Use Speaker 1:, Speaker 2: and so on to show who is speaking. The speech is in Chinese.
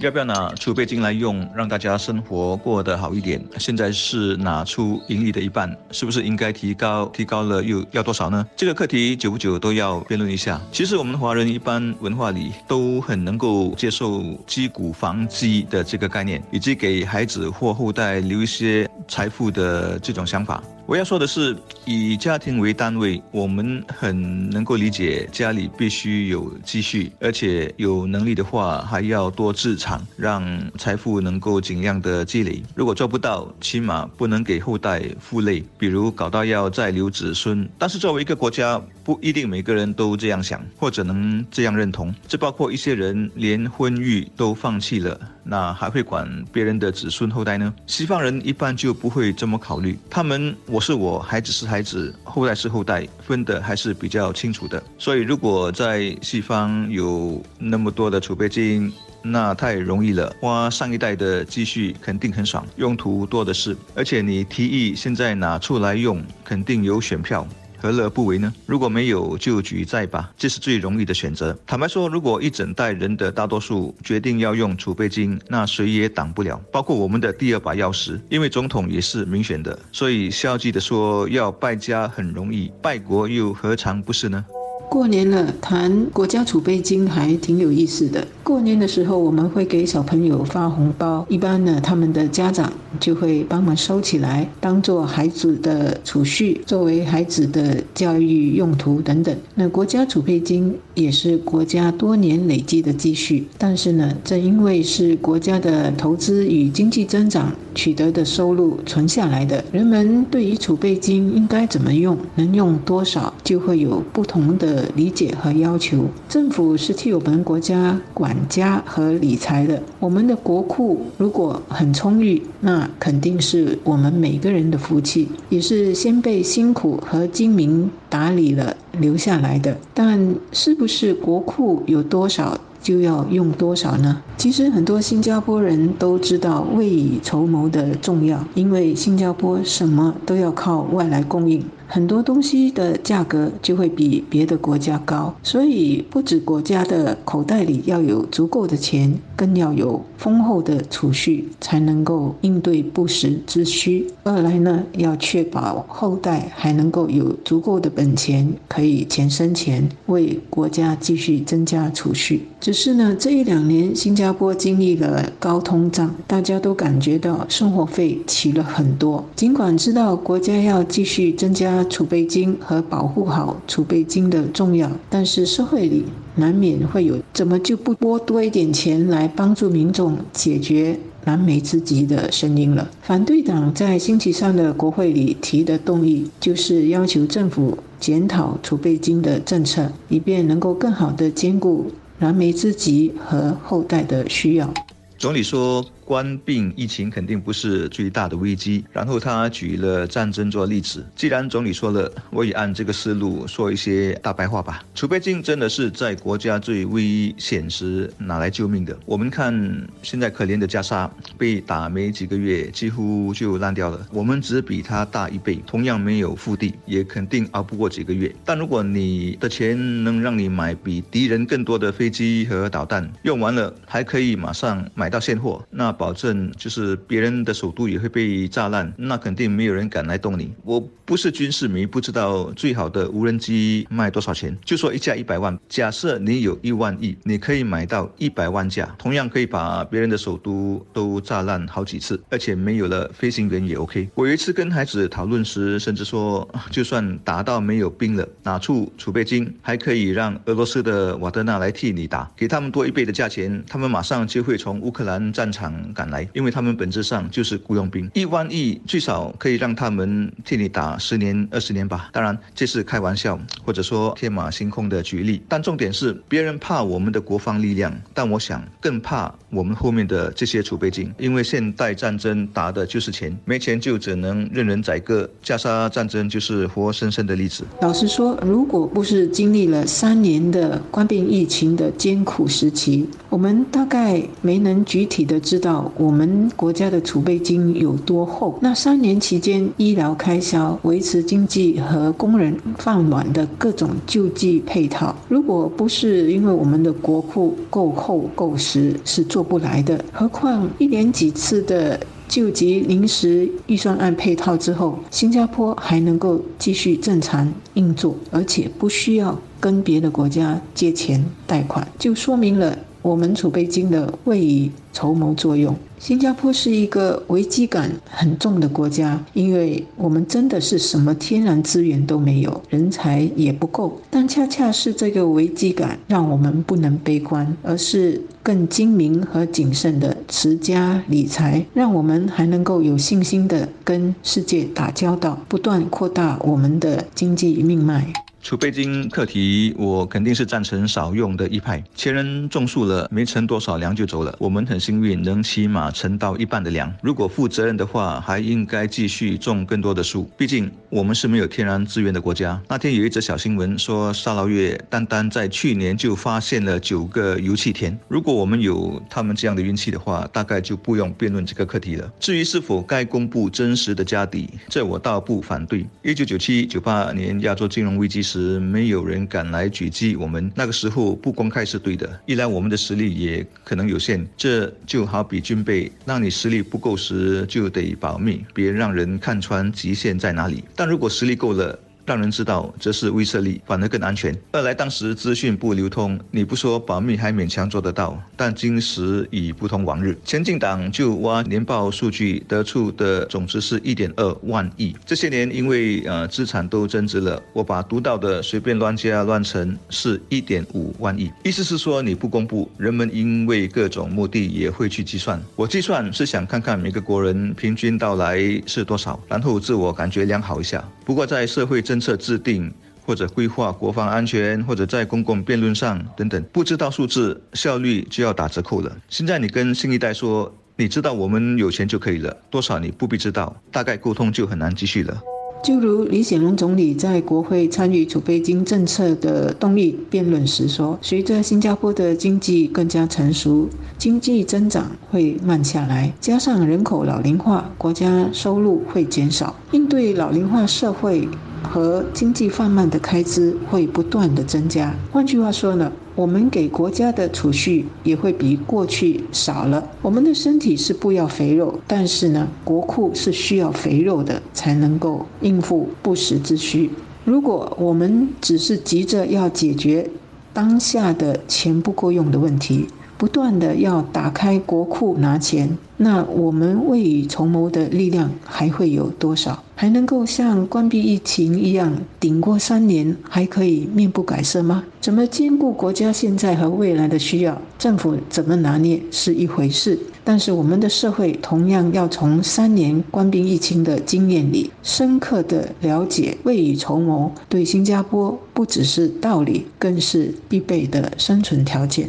Speaker 1: 要不要拿储备金来用，让大家生活过得好一点？现在是拿出盈利的一半，是不是应该提高？提高了又要多少呢？这个课题久不久都要辩论一下。其实我们华人一般文化里都很能够接受积谷防饥的这个概念，以及给孩子或后代留一些财富的这种想法。我要说的是，以家庭为单位，我们很能够理解家里必须有积蓄，而且有能力的话还要多自产，让财富能够尽量的积累。如果做不到，起码不能给后代负累，比如搞到要再留子孙。但是作为一个国家，不一定每个人都这样想，或者能这样认同。这包括一些人连婚育都放弃了，那还会管别人的子孙后代呢？西方人一般就不会这么考虑，他们。我是我，孩子是孩子，后代是后代，分的还是比较清楚的。所以，如果在西方有那么多的储备金，那太容易了，花上一代的积蓄肯定很爽，用途多的是。而且你提议现在拿出来用，肯定有选票。何乐不为呢？如果没有，就举债吧，这是最容易的选择。坦白说，如果一整代人的大多数决定要用储备金，那谁也挡不了，包括我们的第二把钥匙，因为总统也是民选的。所以消极的说，要败家很容易，败国又何尝不是呢？
Speaker 2: 过年了，谈国家储备金还挺有意思的。过年的时候，我们会给小朋友发红包，一般呢，他们的家长就会帮忙收起来，当做孩子的储蓄，作为孩子的教育用途等等。那国家储备金也是国家多年累积的积蓄，但是呢，正因为是国家的投资与经济增长取得的收入存下来的，人们对于储备金应该怎么用，能用多少，就会有不同的理解和要求。政府是替我们国家管。家和理财的，我们的国库如果很充裕，那肯定是我们每个人的福气，也是先辈辛苦和精明打理了留下来的。但是不是国库有多少就要用多少呢？其实很多新加坡人都知道未雨绸缪的重要，因为新加坡什么都要靠外来供应。很多东西的价格就会比别的国家高，所以不止国家的口袋里要有足够的钱，更要有丰厚的储蓄，才能够应对不时之需。二来呢，要确保后代还能够有足够的本钱，可以钱生钱，为国家继续增加储蓄。只是呢，这一两年新加坡经历了高通胀，大家都感觉到生活费起了很多。尽管知道国家要继续增加。储备金和保护好储备金的重要，但是社会里难免会有怎么就不拨多一点钱来帮助民众解决燃眉之急的声音了。反对党在星期三的国会里提的动议，就是要求政府检讨储备金的政策，以便能够更好的兼顾燃眉之急和后代的需要。
Speaker 1: 总理说。关病疫情肯定不是最大的危机。然后他举了战争做例子。既然总理说了，我也按这个思路说一些大白话吧。储备金真的是在国家最危险时拿来救命的。我们看现在可怜的加沙，被打没几个月，几乎就烂掉了。我们只比他大一倍，同样没有腹地，也肯定熬不过几个月。但如果你的钱能让你买比敌人更多的飞机和导弹，用完了还可以马上买到现货，那。保证就是别人的首都也会被炸烂，那肯定没有人敢来动你。我不是军事迷，不知道最好的无人机卖多少钱。就说一架一百万，假设你有一万亿，你可以买到一百万架，同样可以把别人的首都都炸烂好几次，而且没有了飞行员也 OK。我有一次跟孩子讨论时，甚至说，就算打到没有兵了，拿出储备金，还可以让俄罗斯的瓦德纳来替你打，给他们多一倍的价钱，他们马上就会从乌克兰战场。赶来，因为他们本质上就是雇佣兵。一万亿最少可以让他们替你打十年、二十年吧。当然，这是开玩笑，或者说天马行空的举例。但重点是，别人怕我们的国防力量，但我想更怕我们后面的这些储备金，因为现代战争打的就是钱，没钱就只能任人宰割。加沙战争就是活生生的例子。
Speaker 2: 老实说，如果不是经历了三年的冠病疫情的艰苦时期，我们大概没能具体的知道我们国家的储备金有多厚。那三年期间，医疗开销、维持经济和工人饭碗的各种救济配套，如果不是因为我们的国库够厚够实，是做不来的。何况一连几次的。救急临时预算案配套之后，新加坡还能够继续正常运作，而且不需要跟别的国家借钱贷款，就说明了。我们储备金的未雨绸缪作用。新加坡是一个危机感很重的国家，因为我们真的是什么天然资源都没有，人才也不够。但恰恰是这个危机感，让我们不能悲观，而是更精明和谨慎的持家理财，让我们还能够有信心的跟世界打交道，不断扩大我们的经济命脉。
Speaker 1: 储备金课题，我肯定是赞成少用的一派。前人种树了，没乘多少粮就走了。我们很幸运，能起码乘到一半的粮。如果负责任的话，还应该继续种更多的树。毕竟我们是没有天然资源的国家。那天有一则小新闻说，沙捞越单单在去年就发现了九个油气田。如果我们有他们这样的运气的话，大概就不用辩论这个课题了。至于是否该公布真实的家底，这我倒不反对。一九九七、九八年亚洲金融危机。时没有人敢来狙击我们，那个时候不公开是对的。一来我们的实力也可能有限，这就好比军备，那你实力不够时就得保密，别让人看穿极限在哪里。但如果实力够了，让人知道这是威慑力，反而更安全。二来，当时资讯不流通，你不说保密还勉强做得到，但今时已不同往日。前进党就挖年报数据得出的总值是一点二万亿。这些年因为呃资产都增值了，我把读到的随便乱加乱乘是一点五万亿。意思是说你不公布，人们因为各种目的也会去计算。我计算是想看看每个国人平均到来是多少，然后自我感觉良好一下。不过在社会政策制定或者规划国防安全，或者在公共辩论上等等，不知道数字，效率就要打折扣了。现在你跟新一代说，你知道我们有钱就可以了，多少你不必知道，大概沟通就很难继续了。
Speaker 2: 就如李显龙总理在国会参与储备金政策的动力辩论时说：“随着新加坡的经济更加成熟，经济增长会慢下来，加上人口老龄化，国家收入会减少，应对老龄化社会。”和经济放慢的开支会不断的增加。换句话说呢，我们给国家的储蓄也会比过去少了。我们的身体是不要肥肉，但是呢，国库是需要肥肉的，才能够应付不时之需。如果我们只是急着要解决当下的钱不够用的问题，不断的要打开国库拿钱，那我们未雨绸缪的力量还会有多少？还能够像关闭疫情一样顶过三年，还可以面不改色吗？怎么兼顾国家现在和未来的需要？政府怎么拿捏是一回事，但是我们的社会同样要从三年关闭疫情的经验里，深刻的了解未雨绸缪对新加坡不只是道理，更是必备的生存条件。